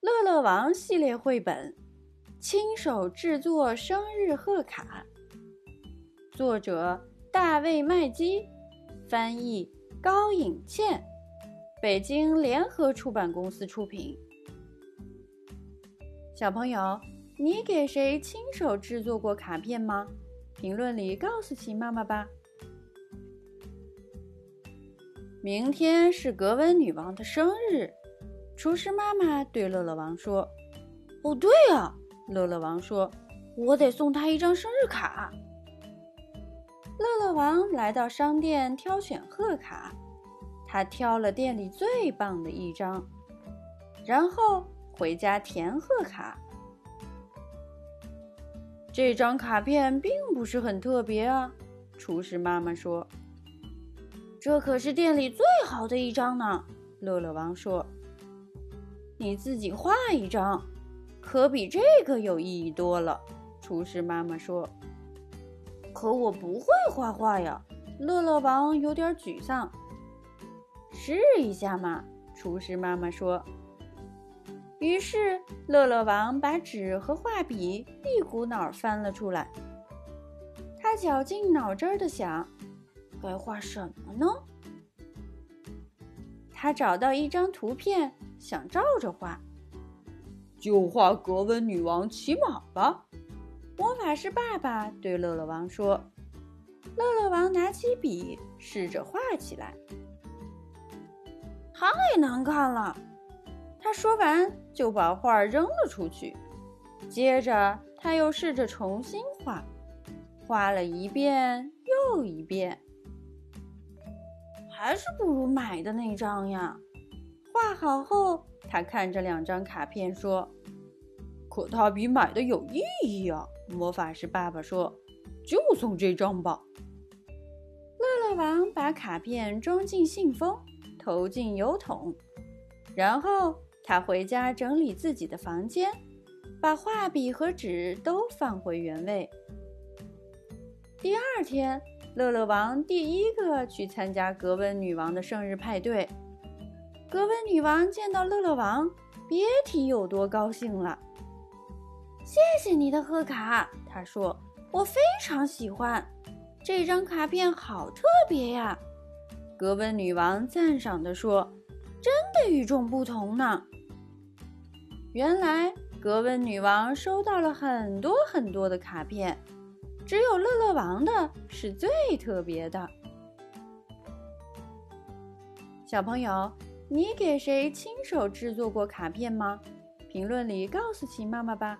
乐乐王系列绘本，亲手制作生日贺卡。作者大卫·麦基，翻译高颖倩，北京联合出版公司出品。小朋友，你给谁亲手制作过卡片吗？评论里告诉奇妈妈吧。明天是格温女王的生日。厨师妈妈对乐乐王说：“哦，对呀。”乐乐王说：“我得送他一张生日卡。”乐乐王来到商店挑选贺卡，他挑了店里最棒的一张，然后回家填贺卡。这张卡片并不是很特别啊，厨师妈妈说：“这可是店里最好的一张呢。”乐乐王说。你自己画一张，可比这个有意义多了。厨师妈妈说：“可我不会画画呀。”乐乐王有点沮丧。试一下嘛，厨师妈妈说。于是乐乐王把纸和画笔一股脑翻了出来。他绞尽脑汁的想，该画什么呢？他找到一张图片。想照着画，就画格温女王骑马吧。魔法师爸爸对乐乐王说：“乐乐王拿起笔，试着画起来。太难看了。”他说完就把画扔了出去。接着他又试着重新画，画了一遍又一遍，还是不如买的那张呀。画好后，他看着两张卡片说：“可它比买的有意义啊！”魔法师爸爸说：“就送这张吧。”乐乐王把卡片装进信封，投进邮筒，然后他回家整理自己的房间，把画笔和纸都放回原位。第二天，乐乐王第一个去参加格温女王的生日派对。格温女王见到乐乐王，别提有多高兴了。谢谢你的贺卡，她说：“我非常喜欢这张卡片，好特别呀。”格温女王赞赏地说：“真的与众不同呢。”原来格温女王收到了很多很多的卡片，只有乐乐王的是最特别的。小朋友。你给谁亲手制作过卡片吗？评论里告诉秦妈妈吧。